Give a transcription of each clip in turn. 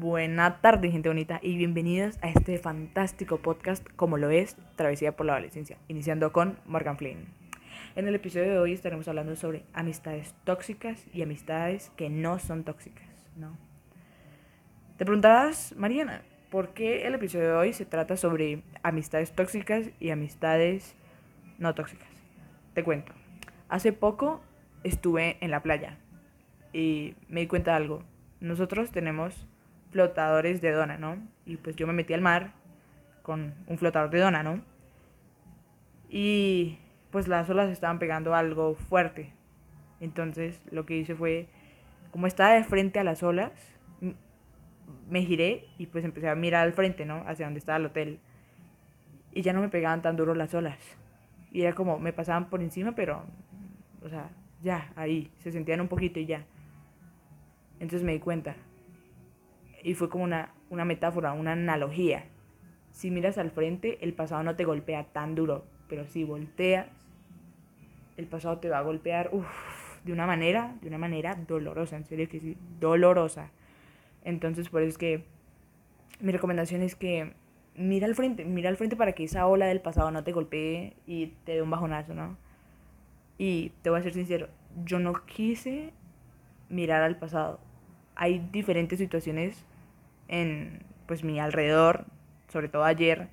Buena tarde, gente bonita, y bienvenidos a este fantástico podcast como lo es Travesía por la Adolescencia, iniciando con Morgan Flynn. En el episodio de hoy estaremos hablando sobre amistades tóxicas y amistades que no son tóxicas, ¿no? Te preguntarás, Mariana, ¿por qué el episodio de hoy se trata sobre amistades tóxicas y amistades no tóxicas? Te cuento. Hace poco estuve en la playa y me di cuenta de algo. Nosotros tenemos flotadores de dona, ¿no? Y pues yo me metí al mar con un flotador de dona, ¿no? Y pues las olas estaban pegando algo fuerte. Entonces lo que hice fue, como estaba de frente a las olas, me giré y pues empecé a mirar al frente, ¿no? Hacia donde estaba el hotel. Y ya no me pegaban tan duro las olas. Y era como, me pasaban por encima, pero, o sea, ya, ahí, se sentían un poquito y ya. Entonces me di cuenta. Y fue como una, una metáfora, una analogía. Si miras al frente, el pasado no te golpea tan duro, pero si volteas, el pasado te va a golpear de una manera, de una manera dolorosa, en serio que sí, dolorosa. Entonces por eso es que mi recomendación es que mira al frente, mira al frente para que esa ola del pasado no te golpee y te dé un bajonazo, ¿no? Y te voy a ser sincero, yo no quise mirar al pasado. Hay diferentes situaciones en pues mi alrededor, sobre todo ayer,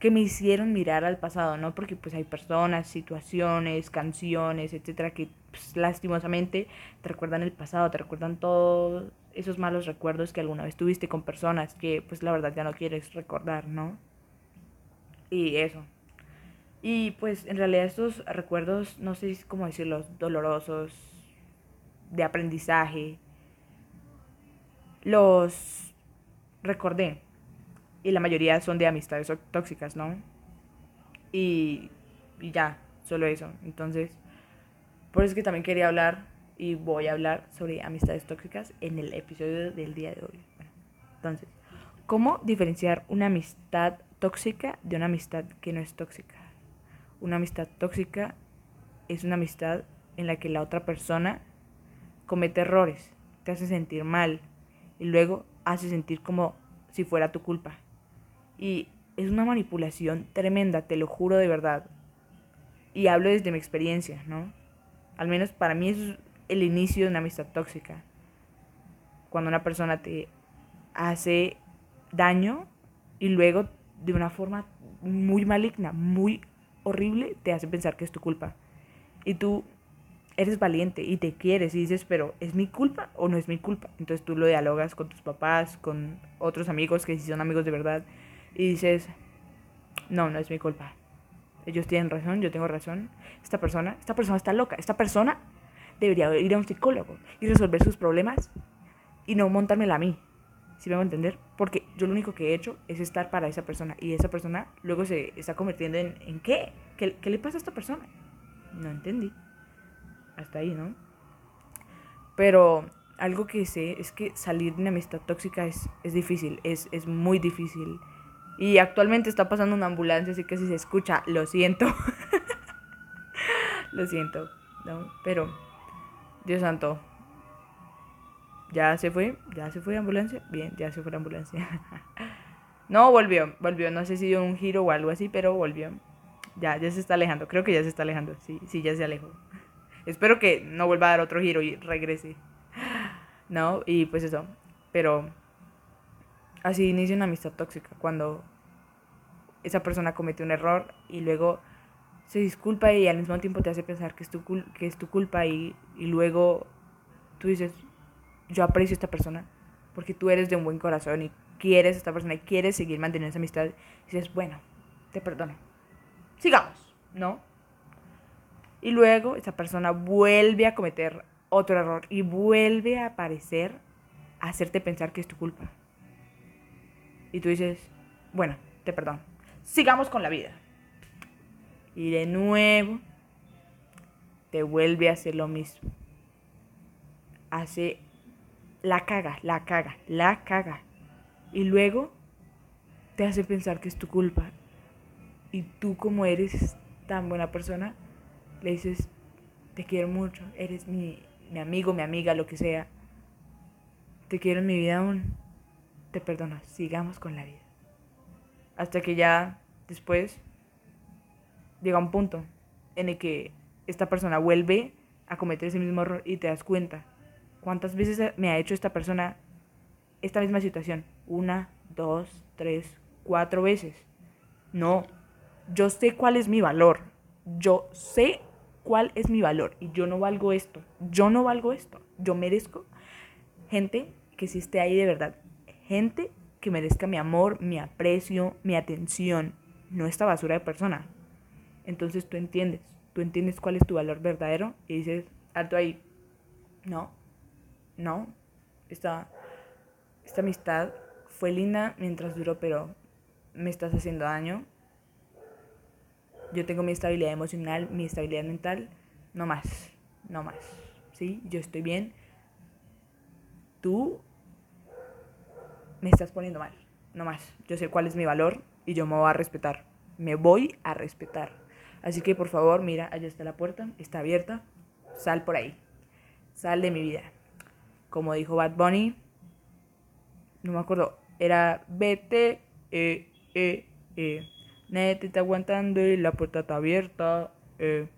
que me hicieron mirar al pasado, ¿no? Porque pues hay personas, situaciones, canciones, etcétera, que pues, lastimosamente te recuerdan el pasado, te recuerdan todos esos malos recuerdos que alguna vez tuviste con personas que pues la verdad ya no quieres recordar, ¿no? Y eso. Y pues en realidad estos recuerdos, no sé cómo decirlos, dolorosos, de aprendizaje, los recordé. Y la mayoría son de amistades tóxicas, ¿no? Y, y ya, solo eso. Entonces, por eso es que también quería hablar y voy a hablar sobre amistades tóxicas en el episodio del día de hoy. entonces, ¿cómo diferenciar una amistad tóxica de una amistad que no es tóxica? Una amistad tóxica es una amistad en la que la otra persona comete errores, te hace sentir mal y luego hace sentir como si fuera tu culpa. Y es una manipulación tremenda, te lo juro de verdad. Y hablo desde mi experiencia, ¿no? Al menos para mí es el inicio de una amistad tóxica. Cuando una persona te hace daño y luego de una forma muy maligna, muy horrible, te hace pensar que es tu culpa. Y tú eres valiente y te quieres y dices, pero ¿es mi culpa o no es mi culpa? Entonces tú lo dialogas con tus papás, con otros amigos que si son amigos de verdad y dices, no, no es mi culpa. Ellos tienen razón, yo tengo razón. Esta persona, esta persona está loca. Esta persona debería ir a un psicólogo y resolver sus problemas y no montármela a mí. ¿Sí me voy a entender? Porque yo lo único que he hecho es estar para esa persona y esa persona luego se está convirtiendo en, ¿en qué? qué? ¿Qué le pasa a esta persona? No entendí. Hasta ahí, ¿no? Pero algo que sé es que salir de una amistad tóxica es, es difícil, es, es muy difícil. Y actualmente está pasando una ambulancia, así que si se escucha, lo siento. lo siento, ¿no? Pero, Dios santo, ¿Ya se fue? ¿Ya se fue la ambulancia? Bien, ya se fue la ambulancia. no, volvió, volvió. No sé si dio un giro o algo así, pero volvió. Ya, ya se está alejando. Creo que ya se está alejando. Sí, sí, ya se alejó. Espero que no vuelva a dar otro giro y regrese. No, y pues eso. Pero así inicia una amistad tóxica. Cuando esa persona comete un error y luego se disculpa y al mismo tiempo te hace pensar que es tu, que es tu culpa y, y luego tú dices, yo aprecio a esta persona porque tú eres de un buen corazón y quieres a esta persona y quieres seguir manteniendo esa amistad, y dices, bueno, te perdono. Sigamos, ¿no? Y luego esa persona vuelve a cometer otro error y vuelve a aparecer a hacerte pensar que es tu culpa. Y tú dices, bueno, te perdono. Sigamos con la vida. Y de nuevo te vuelve a hacer lo mismo. Hace la caga, la caga, la caga. Y luego te hace pensar que es tu culpa. Y tú como eres tan buena persona, le dices, te quiero mucho, eres mi, mi amigo, mi amiga, lo que sea. Te quiero en mi vida aún. te perdono, sigamos con la vida. Hasta que ya después llega un punto en el que esta persona vuelve a cometer ese mismo error y te das cuenta cuántas veces me ha hecho esta persona esta misma situación. Una, dos, tres, cuatro veces. No, yo sé cuál es mi valor. Yo sé cuál es mi valor y yo no valgo esto. Yo no valgo esto. Yo merezco gente que sí esté ahí de verdad. Gente que merezca mi amor, mi aprecio, mi atención. No esta basura de persona. Entonces tú entiendes. Tú entiendes cuál es tu valor verdadero y dices, alto ahí. No, no. Esta, esta amistad fue linda mientras duró, pero me estás haciendo daño. Yo tengo mi estabilidad emocional, mi estabilidad mental, no más, no más. ¿Sí? Yo estoy bien. Tú me estás poniendo mal, no más. Yo sé cuál es mi valor y yo me voy a respetar. Me voy a respetar. Así que por favor, mira, allá está la puerta, está abierta. Sal por ahí. Sal de mi vida. Como dijo Bad Bunny, no me acuerdo, era vete, eh, eh, eh. Nadie te está aguantando y la puerta está abierta. Eh.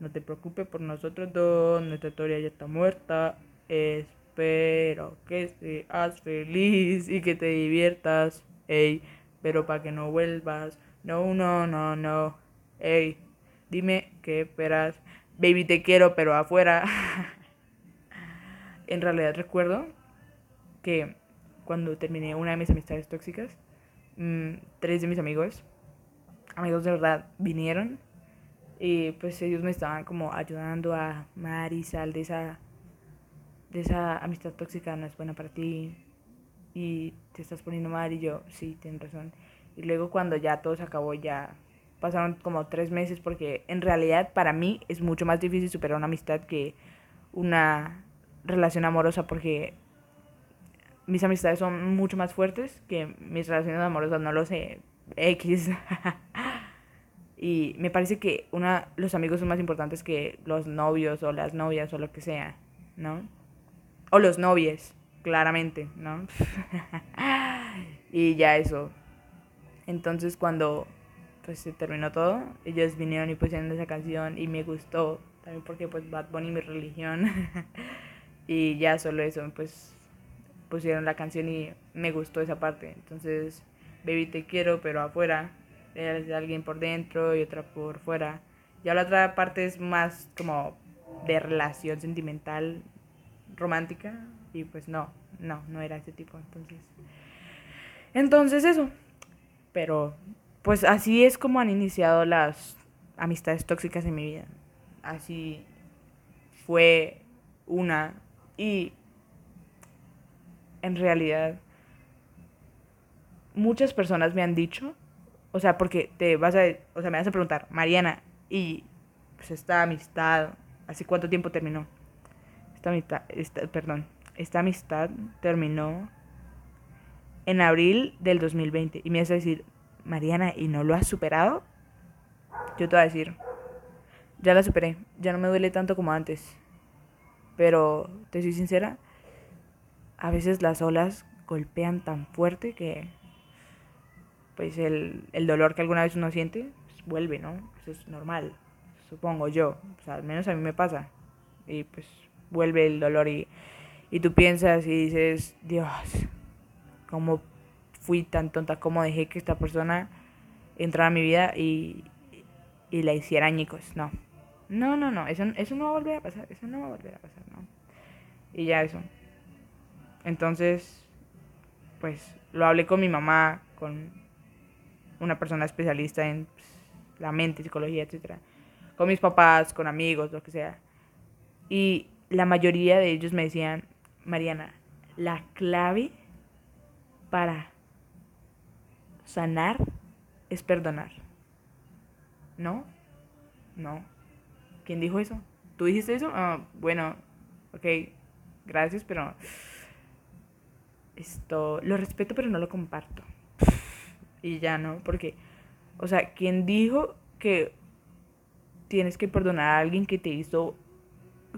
No te preocupes por nosotros dos, nuestra historia ya está muerta. Espero que seas feliz y que te diviertas. Ey, pero para que no vuelvas. No, no, no, no. Ey, dime qué esperas. Baby, te quiero, pero afuera. en realidad recuerdo que cuando terminé una de mis amistades tóxicas, mm, tres de mis amigos, amigos de verdad, vinieron y pues ellos me estaban como ayudando a Mari, sal de esa, de esa amistad tóxica, no es buena para ti y te estás poniendo mal y yo, sí, tienes razón. Y luego cuando ya todo se acabó, ya pasaron como tres meses porque en realidad para mí es mucho más difícil superar una amistad que una relación amorosa porque mis amistades son mucho más fuertes que mis relaciones amorosas, no lo sé, X. y me parece que una, los amigos son más importantes que los novios o las novias o lo que sea, ¿no? O los novios, claramente, ¿no? y ya eso. Entonces cuando pues se terminó todo, ellos vinieron y pusieron esa canción y me gustó, también porque pues Bad Bunny mi religión. y ya solo eso, pues pusieron la canción y me gustó esa parte. Entonces, Baby te quiero, pero afuera. Es de alguien por dentro y otra por fuera. Ya la otra parte es más como de relación sentimental, romántica. Y pues no, no, no era ese tipo. Entonces, entonces eso. Pero pues así es como han iniciado las amistades tóxicas en mi vida. Así fue una. Y en realidad muchas personas me han dicho, o sea, porque te vas a, o sea, me vas a preguntar, Mariana, y pues esta amistad, ¿hace cuánto tiempo terminó? Esta amistad, esta, perdón, esta amistad terminó en abril del 2020 y me vas a decir, Mariana, ¿y no lo has superado? Yo te voy a decir, ya la superé, ya no me duele tanto como antes, pero te soy sincera, a veces las olas golpean tan fuerte que pues el, dolor que alguna vez uno siente pues, vuelve, ¿no? Eso es normal, supongo yo. O sea, al menos a mí me pasa. Y pues vuelve el dolor y, y tú piensas y dices, Dios, ¿cómo fui tan tonta? ¿Cómo dejé que esta persona entrara a mi vida y, y la hiciera añicos? No. No, no, no, eso, eso no va a volver a pasar, eso no va a volver a pasar, ¿no? Y ya eso. Entonces, pues lo hablé con mi mamá, con una persona especialista en pues, la mente, psicología, etc. Con mis papás, con amigos, lo que sea. Y la mayoría de ellos me decían, Mariana, la clave para sanar es perdonar. ¿No? No. ¿Quién dijo eso? ¿Tú dijiste eso? Ah, bueno, ok, gracias, pero esto lo respeto pero no lo comparto. Y ya no, porque, o sea, ¿quién dijo que tienes que perdonar a alguien que te hizo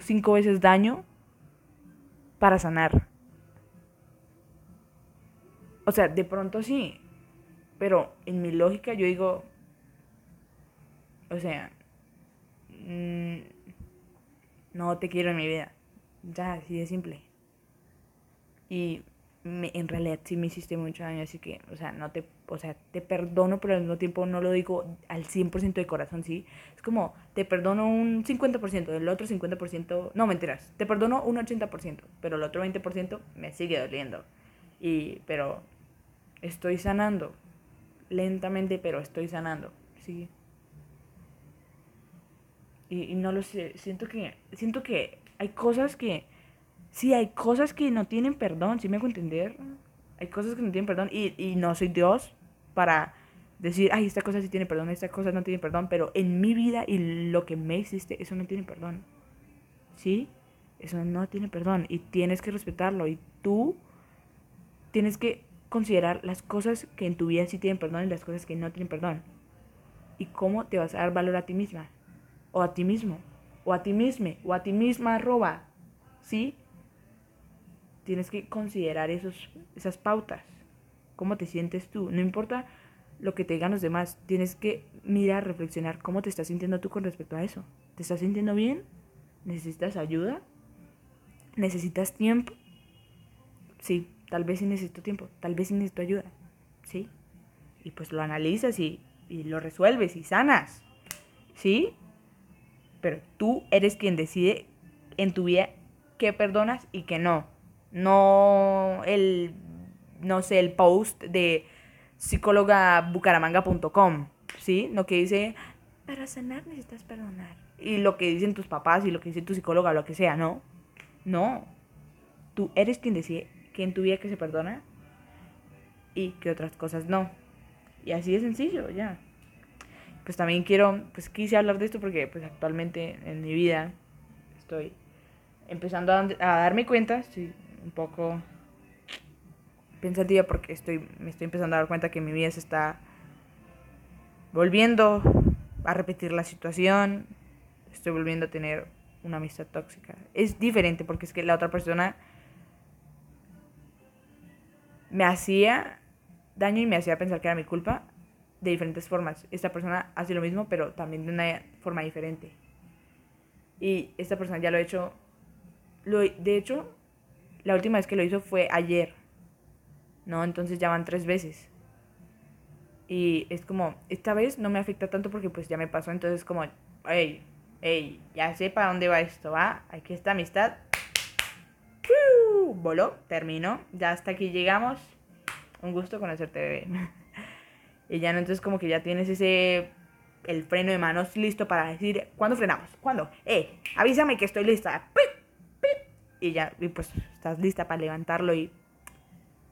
cinco veces daño para sanar? O sea, de pronto sí, pero en mi lógica yo digo, o sea, mm, no te quiero en mi vida. Ya, así de simple. Y me, en realidad sí me hiciste mucho daño, así que, o sea, no te, o sea, te perdono, pero al mismo tiempo no lo digo al 100% de corazón, ¿sí? Es como, te perdono un 50%, el otro 50%, no, mentiras, te perdono un 80%, pero el otro 20% me sigue doliendo. Y, pero estoy sanando, lentamente, pero estoy sanando, ¿sí? Y, y no lo sé, siento que, siento que hay cosas que sí hay cosas que no tienen perdón, ¿sí me hago entender? Hay cosas que no tienen perdón y, y no soy Dios para decir, ay, esta cosa sí tiene perdón, esta cosa no tiene perdón, pero en mi vida y lo que me hiciste, eso no tiene perdón. ¿Sí? Eso no tiene perdón y tienes que respetarlo y tú tienes que considerar las cosas que en tu vida sí tienen perdón y las cosas que no tienen perdón. Y cómo te vas a dar valor a ti misma, o a ti mismo, o a ti misma, o a ti misma, arroba. ¿Sí? tienes que considerar esos, esas pautas. ¿Cómo te sientes tú? No importa lo que te digan los demás, tienes que mirar, reflexionar cómo te estás sintiendo tú con respecto a eso. ¿Te estás sintiendo bien? ¿Necesitas ayuda? ¿Necesitas tiempo? Sí, tal vez sí necesito tiempo, tal vez sí necesito ayuda. ¿Sí? Y pues lo analizas y, y lo resuelves y sanas. ¿Sí? Pero tú eres quien decide en tu vida qué perdonas y qué no no el, no sé, el post de psicólogabucaramanga.com, ¿sí? Lo que dice, para sanar necesitas perdonar. Y lo que dicen tus papás y lo que dice tu psicóloga, lo que sea, ¿no? No. Tú eres quien decide que en tu vida que se perdona y que otras cosas no. Y así de sencillo, ya. Pues también quiero, pues quise hablar de esto porque pues actualmente en mi vida estoy empezando a, a darme cuenta, sí, un poco pensativa porque estoy, me estoy empezando a dar cuenta que mi vida se está volviendo a repetir la situación, estoy volviendo a tener una amistad tóxica. Es diferente porque es que la otra persona me hacía daño y me hacía pensar que era mi culpa de diferentes formas. Esta persona hace lo mismo, pero también de una forma diferente. Y esta persona ya lo ha hecho, lo, de hecho, la última vez que lo hizo fue ayer. ¿No? Entonces ya van tres veces. Y es como, esta vez no me afecta tanto porque pues ya me pasó. Entonces como, hey, hey, ya sé para dónde va esto, ¿va? Aquí está amistad. Voló, terminó. Ya hasta aquí llegamos. Un gusto conocerte, bebé. y ya no, entonces como que ya tienes ese el freno de manos listo para decir, ¿cuándo frenamos? ¿Cuándo? Eh, avísame que estoy lista y ya, y pues estás lista para levantarlo y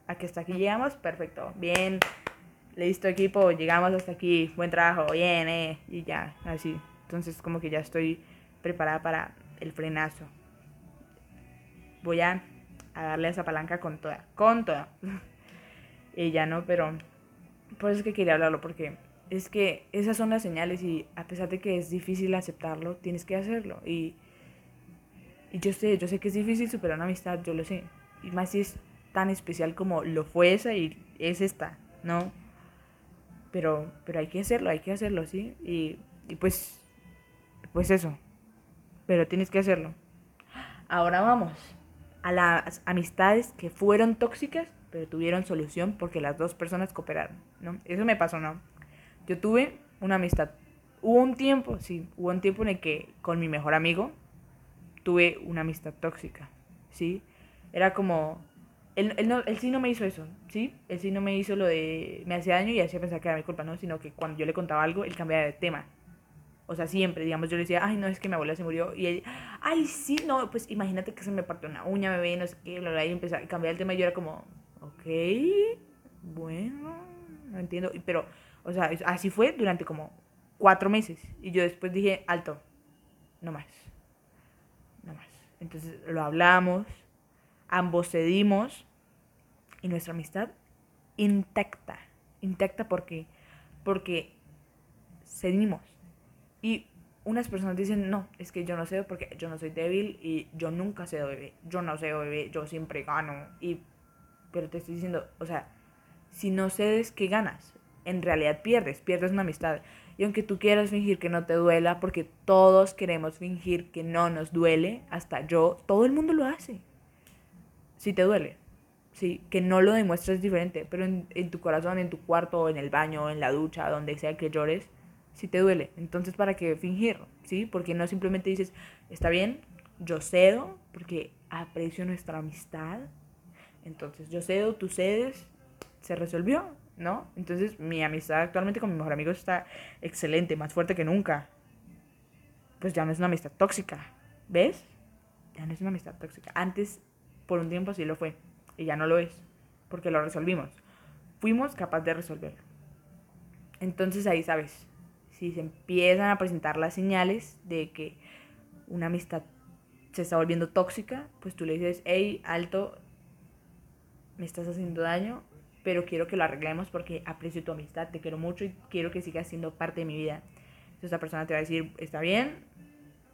a que hasta aquí llegamos, perfecto, bien, listo equipo, llegamos hasta aquí, buen trabajo, bien, eh, y ya, así. Entonces como que ya estoy preparada para el frenazo. Voy a, a darle esa palanca con toda, con toda. y ya no, pero por eso es que quería hablarlo, porque es que esas son las señales y a pesar de que es difícil aceptarlo, tienes que hacerlo. Y y yo sé, yo sé que es difícil superar una amistad, yo lo sé. Y más si es tan especial como lo fue esa y es esta, ¿no? Pero, pero hay que hacerlo, hay que hacerlo, ¿sí? Y, y pues, pues eso. Pero tienes que hacerlo. Ahora vamos a las amistades que fueron tóxicas, pero tuvieron solución porque las dos personas cooperaron, ¿no? Eso me pasó, ¿no? Yo tuve una amistad. Hubo un tiempo, sí, hubo un tiempo en el que con mi mejor amigo, tuve una amistad tóxica, ¿sí? Era como, él, él, no, él sí no me hizo eso, ¿sí? Él sí no me hizo lo de, me hacía daño y hacía pensar que era mi culpa, ¿no? Sino que cuando yo le contaba algo, él cambiaba de tema. O sea, siempre, digamos, yo le decía, ay, no, es que mi abuela se murió. Y él, ay, sí, no, pues imagínate que se me partió una uña, bebé, no sé qué, bla, bla, y empezaba a cambiar el tema y yo era como, ok, bueno, no entiendo. Pero, o sea, así fue durante como cuatro meses. Y yo después dije, alto, no más. Entonces lo hablamos, ambos cedimos nuestra amistad intacta, intacta porque, porque cedimos. Y unas personas dicen, no, es que yo no cedo porque yo no soy débil y yo nunca cedo bebé, yo no cedo bebé, yo siempre gano. Y, pero te estoy diciendo, o sea, si no cedes, ¿qué ganas? En realidad pierdes, pierdes una amistad. Y aunque tú quieras fingir que no te duela, porque todos queremos fingir que no nos duele, hasta yo, todo el mundo lo hace. Si te duele, sí, que no lo demuestres diferente, pero en, en tu corazón, en tu cuarto, en el baño, en la ducha, donde sea que llores, si te duele. Entonces, ¿para qué fingir? ¿Sí? Porque no simplemente dices, está bien, yo cedo, porque aprecio nuestra amistad. Entonces, yo cedo, tú cedes, se resolvió, ¿no? Entonces, mi amistad actualmente con mi mejor amigo está excelente, más fuerte que nunca. Pues ya no es una amistad tóxica, ¿ves? Ya no es una amistad tóxica. Antes, por un tiempo sí lo fue, y ya no lo es, porque lo resolvimos. Fuimos capaces de resolverlo. Entonces ahí sabes, si se empiezan a presentar las señales de que una amistad se está volviendo tóxica, pues tú le dices, hey, alto, me estás haciendo daño, pero quiero que lo arreglemos porque aprecio tu amistad, te quiero mucho y quiero que sigas siendo parte de mi vida. Entonces esta persona te va a decir, está bien,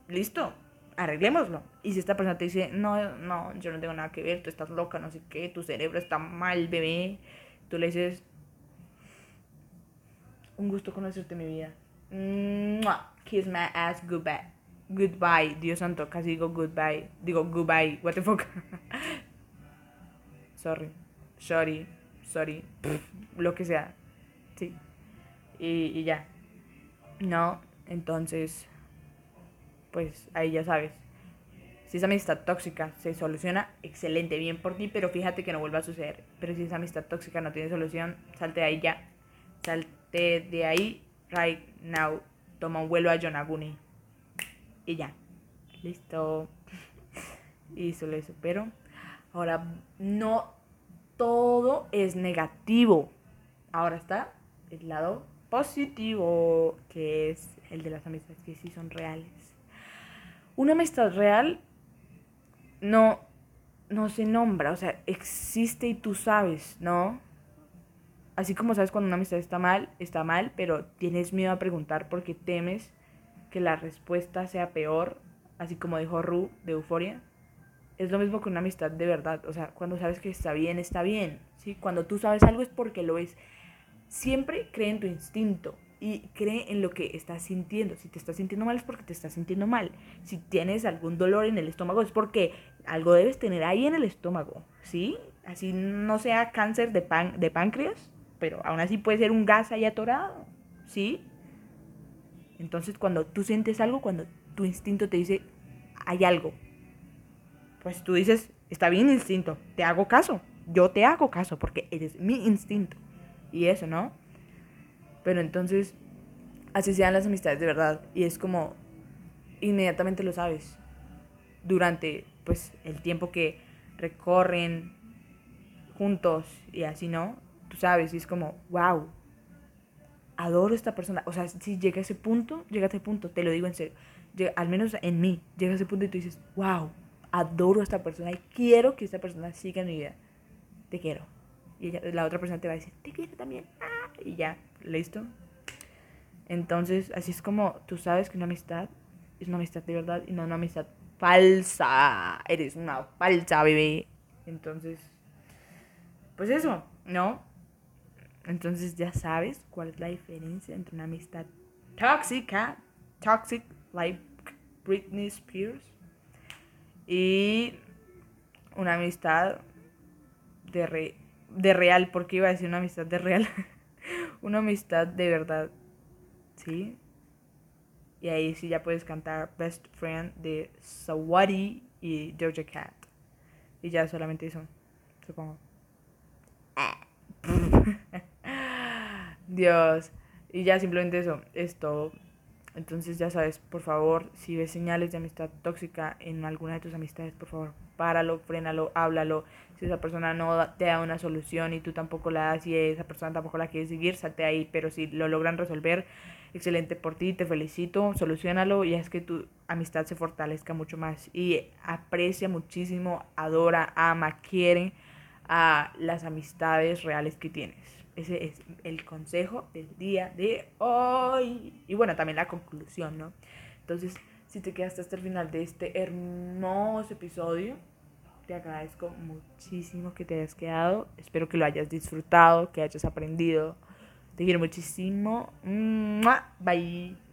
listo, arreglémoslo. Y si esta persona te dice, no, no, yo no tengo nada que ver, tú estás loca, no sé qué, tu cerebro está mal, bebé, tú le dices, un gusto conocerte mi vida. Kiss my ass goodbye. Goodbye, Dios santo, casi digo goodbye. Digo goodbye, what the fuck. sorry, sorry, sorry, lo que sea. Sí. Y, y ya. No, entonces, pues ahí ya sabes. Si esa amistad tóxica se soluciona, excelente, bien por ti, pero fíjate que no vuelva a suceder. Pero si esa amistad tóxica no tiene solución, salte de ahí ya. Salte de ahí right now. Toma un vuelo a Yonaguni. Y ya. Listo. Y solo eso. Pero ahora no todo es negativo. Ahora está el lado positivo, que es el de las amistades que sí son reales. Una amistad real no, no se nombra, o sea, existe y tú sabes, ¿no? Así como sabes cuando una amistad está mal, está mal, pero tienes miedo a preguntar porque temes que la respuesta sea peor, así como dijo Ru de Euforia. Es lo mismo que una amistad de verdad, o sea, cuando sabes que está bien, está bien, ¿sí? Cuando tú sabes algo es porque lo es. Siempre cree en tu instinto y cree en lo que estás sintiendo. Si te estás sintiendo mal es porque te estás sintiendo mal. Si tienes algún dolor en el estómago es porque algo debes tener ahí en el estómago, ¿sí? Así no sea cáncer de, pan, de páncreas, pero aún así puede ser un gas ahí atorado, ¿sí? Entonces cuando tú sientes algo, cuando tu instinto te dice, hay algo, pues tú dices, está bien instinto, te hago caso, yo te hago caso porque eres mi instinto. Y eso, ¿no? Pero entonces, así sean las amistades de verdad. Y es como, inmediatamente lo sabes. Durante, pues, el tiempo que recorren juntos y así, ¿no? Tú sabes, y es como, wow, adoro a esta persona. O sea, si llega a ese punto, llega a ese punto, te lo digo en serio. al menos en mí, llega a ese punto y tú dices, wow, adoro a esta persona y quiero que esta persona siga en mi vida. Te quiero. Y la otra persona te va a decir, te quiero también. Ah, y ya, listo. Entonces, así es como tú sabes que una amistad es una amistad de verdad y no una amistad falsa. Eres una falsa, bebé. Entonces, pues eso, ¿no? Entonces ya sabes cuál es la diferencia entre una amistad tóxica, toxic, like Britney Spears, y una amistad de, de real, porque iba a decir una amistad de real, una amistad de verdad, ¿sí? Y ahí sí ya puedes cantar Best Friend de Sawari y Doja Cat. Y ya solamente eso, supongo. Dios. Y ya simplemente eso, es todo. Entonces ya sabes, por favor, si ves señales de amistad tóxica en alguna de tus amistades, por favor, páralo, frénalo, háblalo. Si esa persona no te da una solución y tú tampoco la das y esa persona tampoco la quiere seguir, salte ahí. Pero si lo logran resolver, excelente por ti, te felicito, solucionalo y es que tu amistad se fortalezca mucho más. Y aprecia muchísimo, adora, ama, quiere a las amistades reales que tienes. Ese es el consejo del día de hoy. Y bueno, también la conclusión, ¿no? Entonces, si te quedaste hasta el final de este hermoso episodio, te agradezco muchísimo que te hayas quedado. Espero que lo hayas disfrutado, que hayas aprendido. Te quiero muchísimo. Bye.